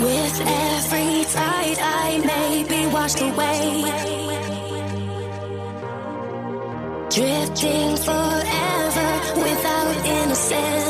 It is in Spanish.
With every tide, I may be washed away. Drifting forever without innocence.